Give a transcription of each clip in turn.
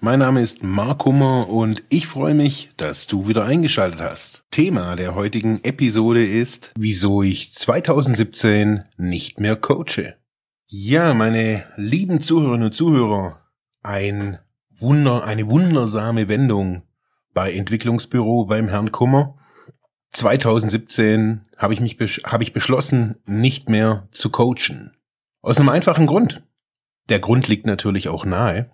Mein Name ist Mark Hummer und ich freue mich, dass du wieder eingeschaltet hast. Thema der heutigen Episode ist, wieso ich 2017 nicht mehr coache. Ja, meine lieben Zuhörerinnen und Zuhörer, ein Wunder, eine wundersame Wendung bei Entwicklungsbüro beim Herrn Kummer. 2017 habe ich mich habe ich beschlossen, nicht mehr zu coachen. Aus einem einfachen Grund. Der Grund liegt natürlich auch nahe.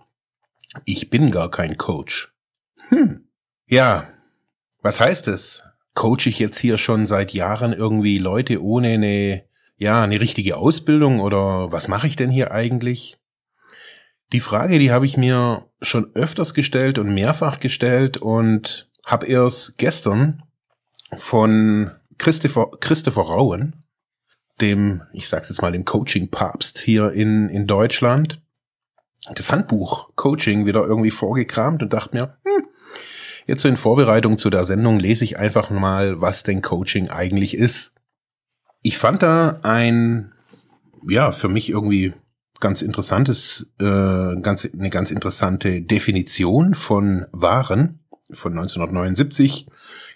Ich bin gar kein Coach. Hm. Ja. Was heißt es? Coach ich jetzt hier schon seit Jahren irgendwie Leute ohne eine ja, eine richtige Ausbildung oder was mache ich denn hier eigentlich? Die Frage, die habe ich mir schon öfters gestellt und mehrfach gestellt und habe erst gestern von Christopher, Christopher Rauen, dem, ich sag's jetzt mal, dem Coaching-Papst hier in, in Deutschland, das Handbuch Coaching wieder irgendwie vorgekramt und dachte mir, hm, jetzt in Vorbereitung zu der Sendung lese ich einfach mal, was denn Coaching eigentlich ist. Ich fand da ein, ja, für mich irgendwie ganz interessantes, äh, ganz, eine ganz interessante Definition von Waren von 1979,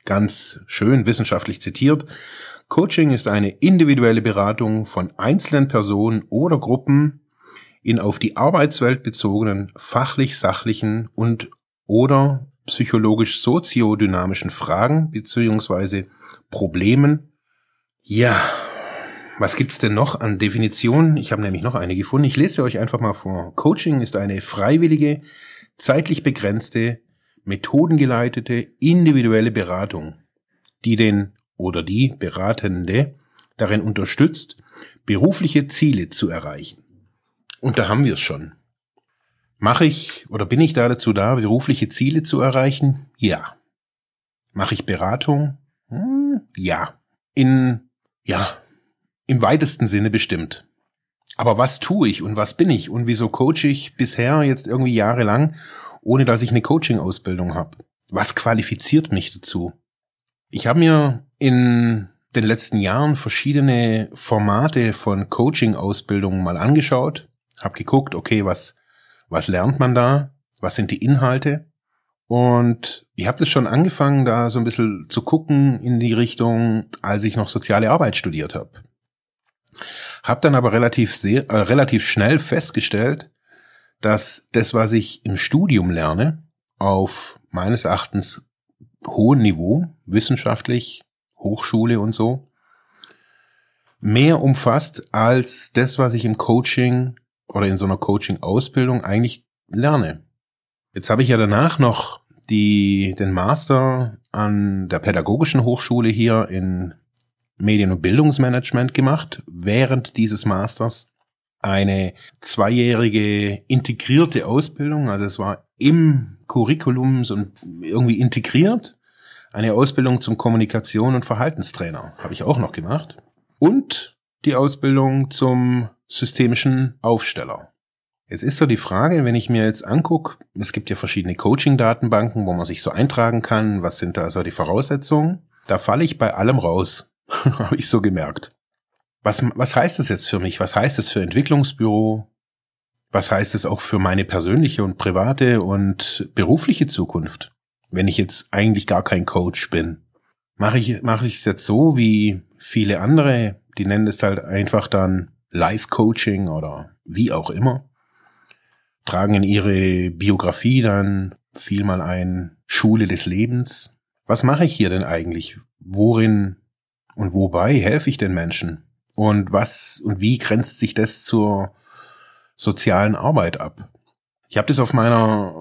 ganz schön wissenschaftlich zitiert. Coaching ist eine individuelle Beratung von einzelnen Personen oder Gruppen in auf die Arbeitswelt bezogenen fachlich-sachlichen und oder psychologisch-soziodynamischen Fragen beziehungsweise Problemen. Ja, was gibt's denn noch an Definitionen? Ich habe nämlich noch eine gefunden. Ich lese euch einfach mal vor. Coaching ist eine freiwillige, zeitlich begrenzte, methodengeleitete, individuelle Beratung, die den oder die Beratende darin unterstützt, berufliche Ziele zu erreichen. Und da haben wir es schon. Mache ich oder bin ich da dazu da, berufliche Ziele zu erreichen? Ja. Mache ich Beratung? Hm, ja. In, ja, im weitesten Sinne bestimmt. Aber was tue ich und was bin ich und wieso coache ich bisher jetzt irgendwie jahrelang, ohne dass ich eine Coaching-Ausbildung habe? Was qualifiziert mich dazu? Ich habe mir in den letzten Jahren verschiedene Formate von Coaching-Ausbildungen mal angeschaut, habe geguckt, okay, was was lernt man da? Was sind die Inhalte? Und ich habe das schon angefangen, da so ein bisschen zu gucken in die Richtung, als ich noch soziale Arbeit studiert habe. Hab dann aber relativ sehr, äh, relativ schnell festgestellt, dass das, was ich im Studium lerne, auf meines Erachtens hohem Niveau, wissenschaftlich, Hochschule und so, mehr umfasst als das, was ich im Coaching oder in so einer Coaching-Ausbildung eigentlich lerne. Jetzt habe ich ja danach noch die, den Master an der Pädagogischen Hochschule hier in Medien- und Bildungsmanagement gemacht, während dieses Masters eine zweijährige integrierte Ausbildung, also es war im Curriculum so irgendwie integriert, eine Ausbildung zum Kommunikation- und Verhaltenstrainer habe ich auch noch gemacht und die Ausbildung zum systemischen Aufsteller. Jetzt ist so die Frage, wenn ich mir jetzt angucke, es gibt ja verschiedene Coaching-Datenbanken, wo man sich so eintragen kann, was sind da so die Voraussetzungen? Da falle ich bei allem raus. habe ich so gemerkt. Was, was heißt das jetzt für mich? Was heißt es für Entwicklungsbüro? Was heißt es auch für meine persönliche und private und berufliche Zukunft? Wenn ich jetzt eigentlich gar kein Coach bin. Mache ich, mache ich es jetzt so wie viele andere, die nennen es halt einfach dann Life-Coaching oder wie auch immer, tragen in ihre Biografie dann viel mal ein Schule des Lebens. Was mache ich hier denn eigentlich? Worin und wobei helfe ich den Menschen? Und was und wie grenzt sich das zur sozialen Arbeit ab? Ich habe das auf meiner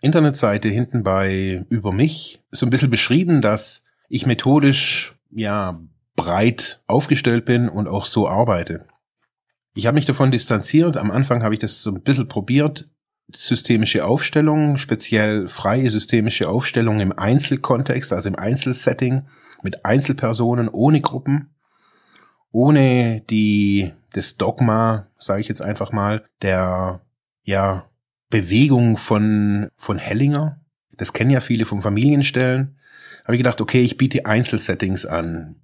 Internetseite hinten bei über mich so ein bisschen beschrieben, dass ich methodisch ja breit aufgestellt bin und auch so arbeite. Ich habe mich davon distanziert. Am Anfang habe ich das so ein bisschen probiert. Systemische Aufstellung, speziell freie systemische Aufstellung im Einzelkontext, also im Einzelsetting mit Einzelpersonen ohne Gruppen. ohne die, das Dogma, sage ich jetzt einfach mal, der, ja, Bewegung von, von Hellinger. Das kennen ja viele vom Familienstellen. Habe ich gedacht, okay, ich biete Einzelsettings an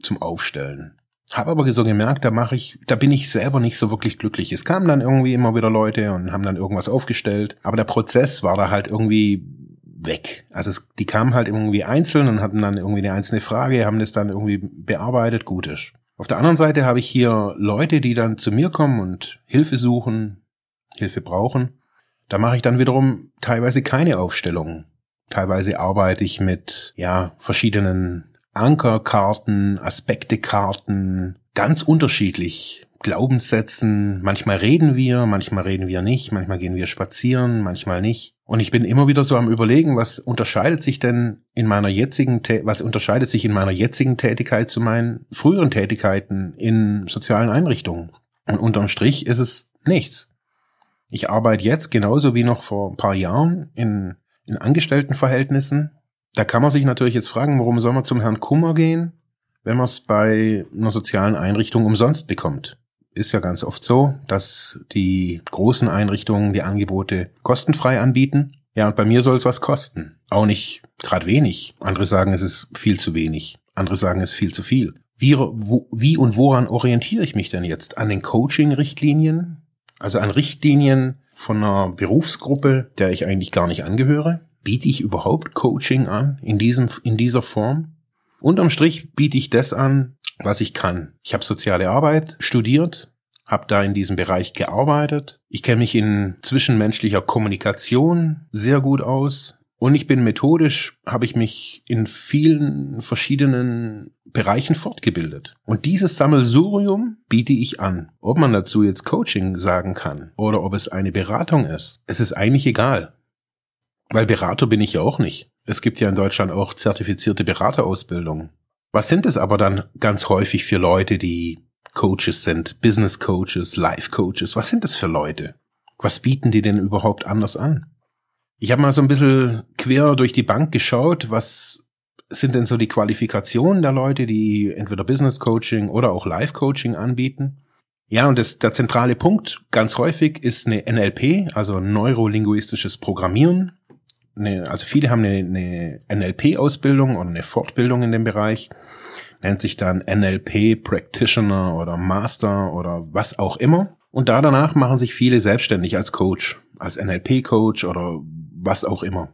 zum Aufstellen. Habe aber so gemerkt, da mache ich, da bin ich selber nicht so wirklich glücklich. Es kamen dann irgendwie immer wieder Leute und haben dann irgendwas aufgestellt, aber der Prozess war da halt irgendwie weg. Also es, die kamen halt irgendwie einzeln und hatten dann irgendwie eine einzelne Frage, haben das dann irgendwie bearbeitet, gut ist. Auf der anderen Seite habe ich hier Leute, die dann zu mir kommen und Hilfe suchen, Hilfe brauchen. Da mache ich dann wiederum teilweise keine Aufstellungen. Teilweise arbeite ich mit, ja, verschiedenen Ankerkarten, Aspektekarten, ganz unterschiedlich. Glaubenssätzen, manchmal reden wir, manchmal reden wir nicht, manchmal gehen wir spazieren, manchmal nicht. Und ich bin immer wieder so am überlegen, was unterscheidet sich denn in meiner jetzigen, was unterscheidet sich in meiner jetzigen Tätigkeit zu meinen früheren Tätigkeiten in sozialen Einrichtungen? Und unterm Strich ist es nichts. Ich arbeite jetzt genauso wie noch vor ein paar Jahren in, in Angestelltenverhältnissen da kann man sich natürlich jetzt fragen, warum soll man zum Herrn Kummer gehen, wenn man es bei einer sozialen Einrichtung umsonst bekommt. Ist ja ganz oft so, dass die großen Einrichtungen die Angebote kostenfrei anbieten. Ja, und bei mir soll es was kosten. Auch nicht gerade wenig. Andere sagen, es ist viel zu wenig. Andere sagen, es ist viel zu viel. Wie, wo, wie und woran orientiere ich mich denn jetzt? An den Coaching-Richtlinien? Also an Richtlinien von einer Berufsgruppe, der ich eigentlich gar nicht angehöre? Biete ich überhaupt Coaching an in diesem in dieser Form? Unterm Strich biete ich das an, was ich kann. Ich habe soziale Arbeit studiert, habe da in diesem Bereich gearbeitet. Ich kenne mich in zwischenmenschlicher Kommunikation sehr gut aus. Und ich bin methodisch, habe ich mich in vielen verschiedenen Bereichen fortgebildet. Und dieses Sammelsurium biete ich an. Ob man dazu jetzt Coaching sagen kann oder ob es eine Beratung ist, es ist eigentlich egal. Weil Berater bin ich ja auch nicht. Es gibt ja in Deutschland auch zertifizierte Beraterausbildungen. Was sind es aber dann ganz häufig für Leute, die Coaches sind, Business Coaches, Life Coaches? Was sind das für Leute? Was bieten die denn überhaupt anders an? Ich habe mal so ein bisschen quer durch die Bank geschaut, was sind denn so die Qualifikationen der Leute, die entweder Business Coaching oder auch Life Coaching anbieten? Ja, und das, der zentrale Punkt ganz häufig ist eine NLP, also neurolinguistisches Programmieren eine, also viele haben eine, eine NLP-Ausbildung oder eine Fortbildung in dem Bereich, nennt sich dann NLP Practitioner oder Master oder was auch immer. Und da danach machen sich viele selbstständig als Coach, als NLP-Coach oder was auch immer.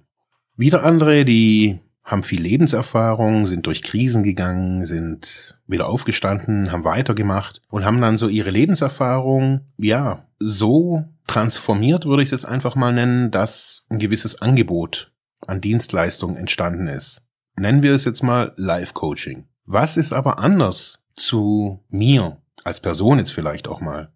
Wieder andere, die haben viel Lebenserfahrung, sind durch Krisen gegangen, sind wieder aufgestanden, haben weitergemacht und haben dann so ihre Lebenserfahrung, ja, so transformiert, würde ich das einfach mal nennen, dass ein gewisses Angebot an Dienstleistungen entstanden ist. Nennen wir es jetzt mal Live-Coaching. Was ist aber anders zu mir als Person jetzt vielleicht auch mal?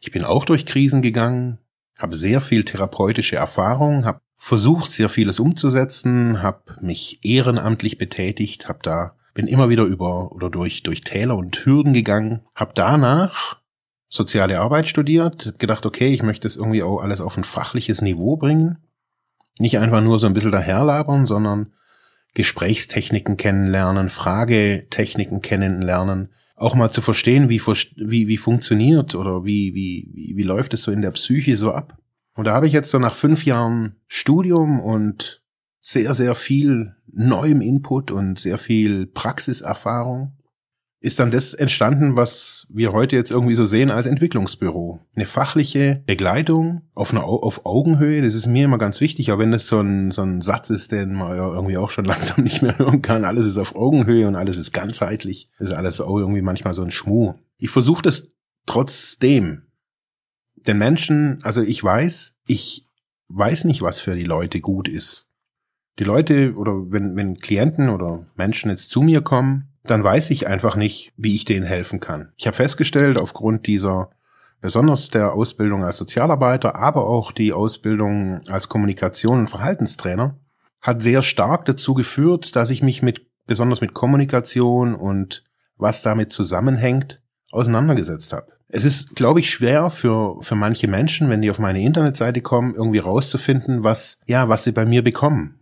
Ich bin auch durch Krisen gegangen, habe sehr viel therapeutische Erfahrung, habe versucht, sehr vieles umzusetzen, habe mich ehrenamtlich betätigt, habe da bin immer wieder über oder durch durch Täler und Hürden gegangen, habe danach soziale Arbeit studiert, gedacht, okay, ich möchte es irgendwie auch alles auf ein fachliches Niveau bringen, nicht einfach nur so ein bisschen daherlabern, sondern Gesprächstechniken kennenlernen, Fragetechniken kennenlernen, auch mal zu verstehen, wie, wie, wie funktioniert oder wie, wie, wie, wie läuft es so in der Psyche so ab. Und da habe ich jetzt so nach fünf Jahren Studium und sehr, sehr viel neuem Input und sehr viel Praxiserfahrung ist dann das entstanden, was wir heute jetzt irgendwie so sehen als Entwicklungsbüro. Eine fachliche Begleitung auf, einer, auf Augenhöhe, das ist mir immer ganz wichtig, auch wenn das so ein, so ein Satz ist, den man ja irgendwie auch schon langsam nicht mehr hören kann. Alles ist auf Augenhöhe und alles ist ganzheitlich. Das ist alles auch irgendwie manchmal so ein Schmuh. Ich versuche das trotzdem den Menschen, also ich weiß, ich weiß nicht, was für die Leute gut ist. Die Leute oder wenn, wenn Klienten oder Menschen jetzt zu mir kommen, dann weiß ich einfach nicht, wie ich denen helfen kann. Ich habe festgestellt, aufgrund dieser besonders der Ausbildung als Sozialarbeiter, aber auch die Ausbildung als Kommunikation und Verhaltenstrainer, hat sehr stark dazu geführt, dass ich mich mit besonders mit Kommunikation und was damit zusammenhängt, auseinandergesetzt habe. Es ist, glaube ich, schwer für, für manche Menschen, wenn die auf meine Internetseite kommen, irgendwie rauszufinden, was, ja, was sie bei mir bekommen.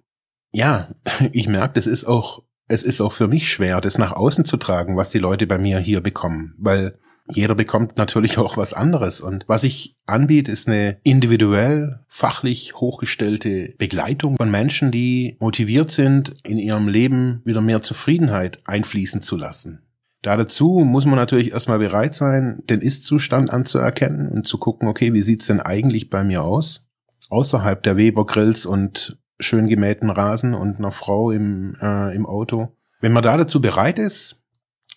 Ja, ich merke, das ist auch es ist auch für mich schwer, das nach außen zu tragen, was die Leute bei mir hier bekommen, weil jeder bekommt natürlich auch was anderes. Und was ich anbiete, ist eine individuell, fachlich hochgestellte Begleitung von Menschen, die motiviert sind, in ihrem Leben wieder mehr Zufriedenheit einfließen zu lassen. Da dazu muss man natürlich erstmal bereit sein, den Ist-Zustand anzuerkennen und zu gucken, okay, wie sieht's denn eigentlich bei mir aus? Außerhalb der Weber-Grills und schön gemähten Rasen und einer Frau im, äh, im Auto. Wenn man da dazu bereit ist,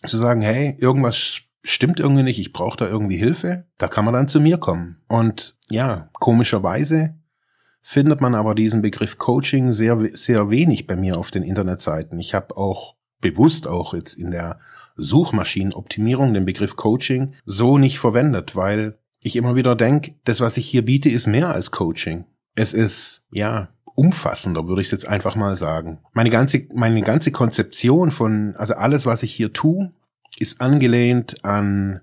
zu sagen, hey, irgendwas stimmt irgendwie nicht, ich brauche da irgendwie Hilfe, da kann man dann zu mir kommen. Und ja, komischerweise findet man aber diesen Begriff Coaching sehr, sehr wenig bei mir auf den Internetseiten. Ich habe auch bewusst auch jetzt in der Suchmaschinenoptimierung den Begriff Coaching so nicht verwendet, weil ich immer wieder denke, das, was ich hier biete, ist mehr als Coaching. Es ist, ja, umfassender, würde ich jetzt einfach mal sagen. Meine ganze, meine ganze Konzeption von, also alles, was ich hier tue, ist angelehnt an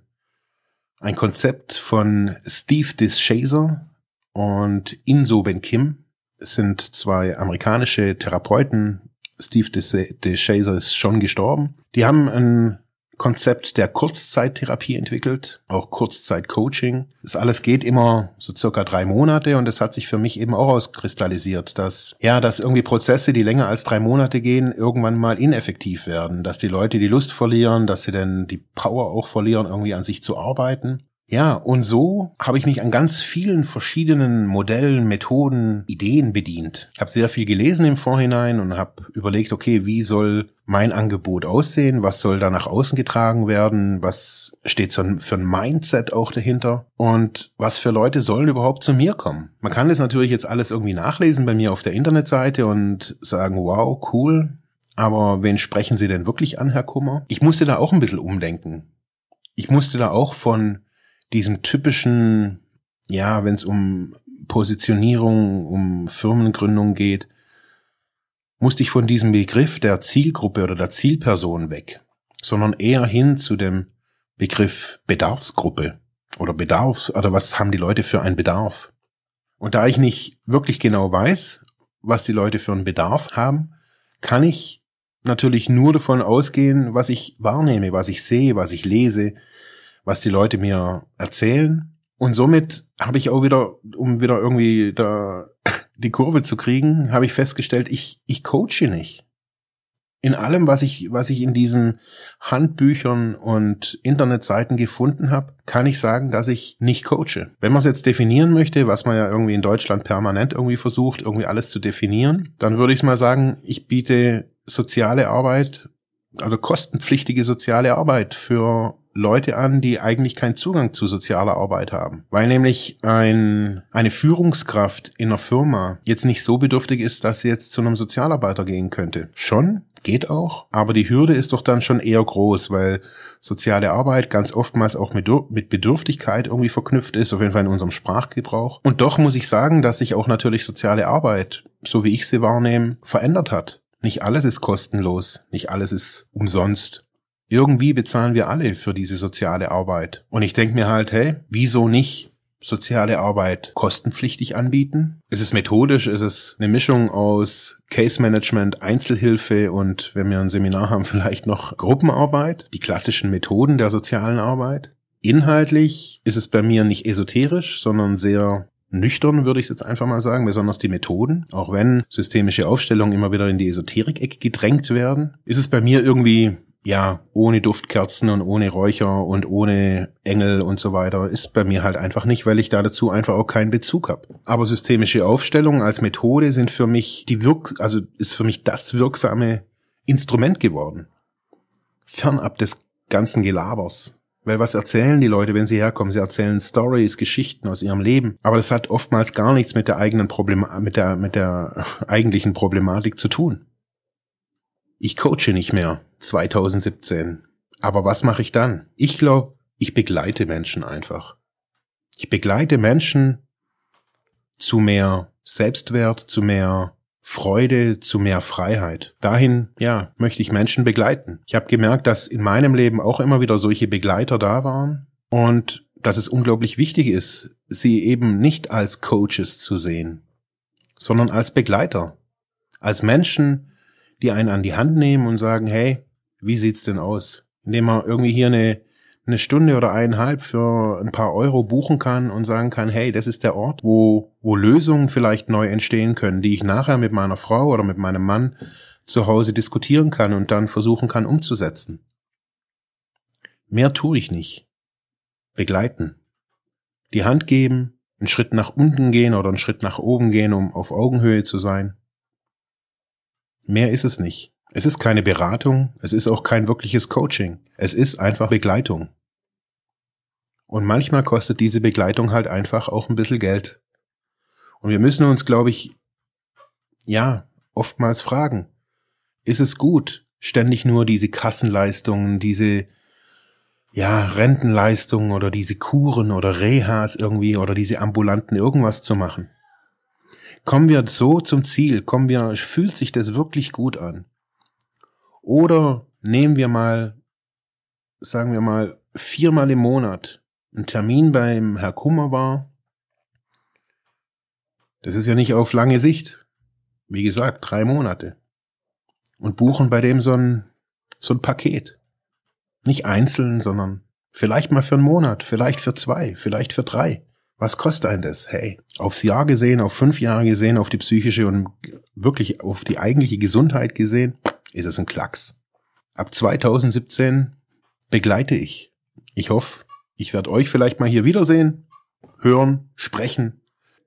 ein Konzept von Steve Dischazer und Inso Ben Kim. Es sind zwei amerikanische Therapeuten. Steve Dischazer ist schon gestorben. Die haben ein Konzept der Kurzzeittherapie entwickelt, auch Kurzzeitcoaching. Das alles geht immer so circa drei Monate und es hat sich für mich eben auch auskristallisiert, dass, ja, dass irgendwie Prozesse, die länger als drei Monate gehen, irgendwann mal ineffektiv werden, dass die Leute die Lust verlieren, dass sie dann die Power auch verlieren, irgendwie an sich zu arbeiten. Ja, und so habe ich mich an ganz vielen verschiedenen Modellen, Methoden, Ideen bedient. Ich habe sehr viel gelesen im Vorhinein und habe überlegt, okay, wie soll mein Angebot aussehen? Was soll da nach außen getragen werden? Was steht so für ein Mindset auch dahinter? Und was für Leute sollen überhaupt zu mir kommen? Man kann das natürlich jetzt alles irgendwie nachlesen bei mir auf der Internetseite und sagen, wow, cool. Aber wen sprechen Sie denn wirklich an, Herr Kummer? Ich musste da auch ein bisschen umdenken. Ich musste da auch von diesem typischen, ja, wenn es um Positionierung, um Firmengründung geht, musste ich von diesem Begriff der Zielgruppe oder der Zielperson weg, sondern eher hin zu dem Begriff Bedarfsgruppe oder Bedarfs, oder was haben die Leute für einen Bedarf? Und da ich nicht wirklich genau weiß, was die Leute für einen Bedarf haben, kann ich natürlich nur davon ausgehen, was ich wahrnehme, was ich sehe, was ich lese, was die Leute mir erzählen. Und somit habe ich auch wieder, um wieder irgendwie da die Kurve zu kriegen, habe ich festgestellt, ich, ich coache nicht. In allem, was ich, was ich in diesen Handbüchern und Internetseiten gefunden habe, kann ich sagen, dass ich nicht coache. Wenn man es jetzt definieren möchte, was man ja irgendwie in Deutschland permanent irgendwie versucht, irgendwie alles zu definieren, dann würde ich mal sagen, ich biete soziale Arbeit, also kostenpflichtige soziale Arbeit für Leute an, die eigentlich keinen Zugang zu sozialer Arbeit haben. Weil nämlich ein, eine Führungskraft in einer Firma jetzt nicht so bedürftig ist, dass sie jetzt zu einem Sozialarbeiter gehen könnte. Schon, geht auch, aber die Hürde ist doch dann schon eher groß, weil soziale Arbeit ganz oftmals auch mit, mit Bedürftigkeit irgendwie verknüpft ist, auf jeden Fall in unserem Sprachgebrauch. Und doch muss ich sagen, dass sich auch natürlich soziale Arbeit, so wie ich sie wahrnehme, verändert hat. Nicht alles ist kostenlos, nicht alles ist umsonst. Irgendwie bezahlen wir alle für diese soziale Arbeit. Und ich denke mir halt, hey, wieso nicht soziale Arbeit kostenpflichtig anbieten? Ist es methodisch? Ist es eine Mischung aus Case Management, Einzelhilfe und wenn wir ein Seminar haben, vielleicht noch Gruppenarbeit? Die klassischen Methoden der sozialen Arbeit? Inhaltlich ist es bei mir nicht esoterisch, sondern sehr nüchtern, würde ich jetzt einfach mal sagen, besonders die Methoden. Auch wenn systemische Aufstellungen immer wieder in die Esoterik-Ecke gedrängt werden, ist es bei mir irgendwie ja, ohne Duftkerzen und ohne Räucher und ohne Engel und so weiter ist bei mir halt einfach nicht, weil ich da dazu einfach auch keinen Bezug habe. Aber systemische Aufstellungen als Methode sind für mich die Wirk also ist für mich das wirksame Instrument geworden. Fernab des ganzen Gelabers. Weil was erzählen die Leute, wenn sie herkommen? Sie erzählen Stories, Geschichten aus ihrem Leben. Aber das hat oftmals gar nichts mit der eigenen Problem mit der, mit der eigentlichen Problematik zu tun. Ich coache nicht mehr 2017. Aber was mache ich dann? Ich glaube, ich begleite Menschen einfach. Ich begleite Menschen zu mehr Selbstwert, zu mehr Freude, zu mehr Freiheit. Dahin, ja, möchte ich Menschen begleiten. Ich habe gemerkt, dass in meinem Leben auch immer wieder solche Begleiter da waren und dass es unglaublich wichtig ist, sie eben nicht als Coaches zu sehen, sondern als Begleiter, als Menschen, die einen an die Hand nehmen und sagen, hey, wie sieht's denn aus? Indem man irgendwie hier eine, eine Stunde oder eineinhalb für ein paar Euro buchen kann und sagen kann, hey, das ist der Ort, wo, wo Lösungen vielleicht neu entstehen können, die ich nachher mit meiner Frau oder mit meinem Mann zu Hause diskutieren kann und dann versuchen kann umzusetzen. Mehr tue ich nicht. Begleiten. Die Hand geben, einen Schritt nach unten gehen oder einen Schritt nach oben gehen, um auf Augenhöhe zu sein. Mehr ist es nicht. Es ist keine Beratung, es ist auch kein wirkliches Coaching. Es ist einfach Begleitung. Und manchmal kostet diese Begleitung halt einfach auch ein bisschen Geld. Und wir müssen uns, glaube ich, ja, oftmals fragen, ist es gut, ständig nur diese Kassenleistungen, diese ja, Rentenleistungen oder diese Kuren oder Rehas irgendwie oder diese ambulanten irgendwas zu machen? Kommen wir so zum Ziel? Kommen wir, fühlt sich das wirklich gut an? Oder nehmen wir mal, sagen wir mal, viermal im Monat einen Termin beim Herr Kummer war. Das ist ja nicht auf lange Sicht. Wie gesagt, drei Monate. Und buchen bei dem so ein, so ein Paket. Nicht einzeln, sondern vielleicht mal für einen Monat, vielleicht für zwei, vielleicht für drei. Was kostet ein das? Hey, aufs Jahr gesehen, auf fünf Jahre gesehen, auf die psychische und wirklich auf die eigentliche Gesundheit gesehen, ist es ein Klacks. Ab 2017 begleite ich. Ich hoffe, ich werde euch vielleicht mal hier wiedersehen, hören, sprechen.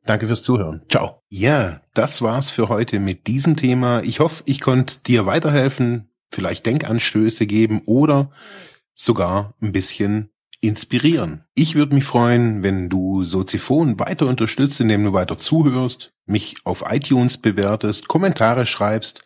Danke fürs Zuhören. Ciao. Ja, das war's für heute mit diesem Thema. Ich hoffe, ich konnte dir weiterhelfen, vielleicht Denkanstöße geben oder sogar ein bisschen inspirieren. Ich würde mich freuen, wenn du Soziphon weiter unterstützt, indem du weiter zuhörst, mich auf iTunes bewertest, Kommentare schreibst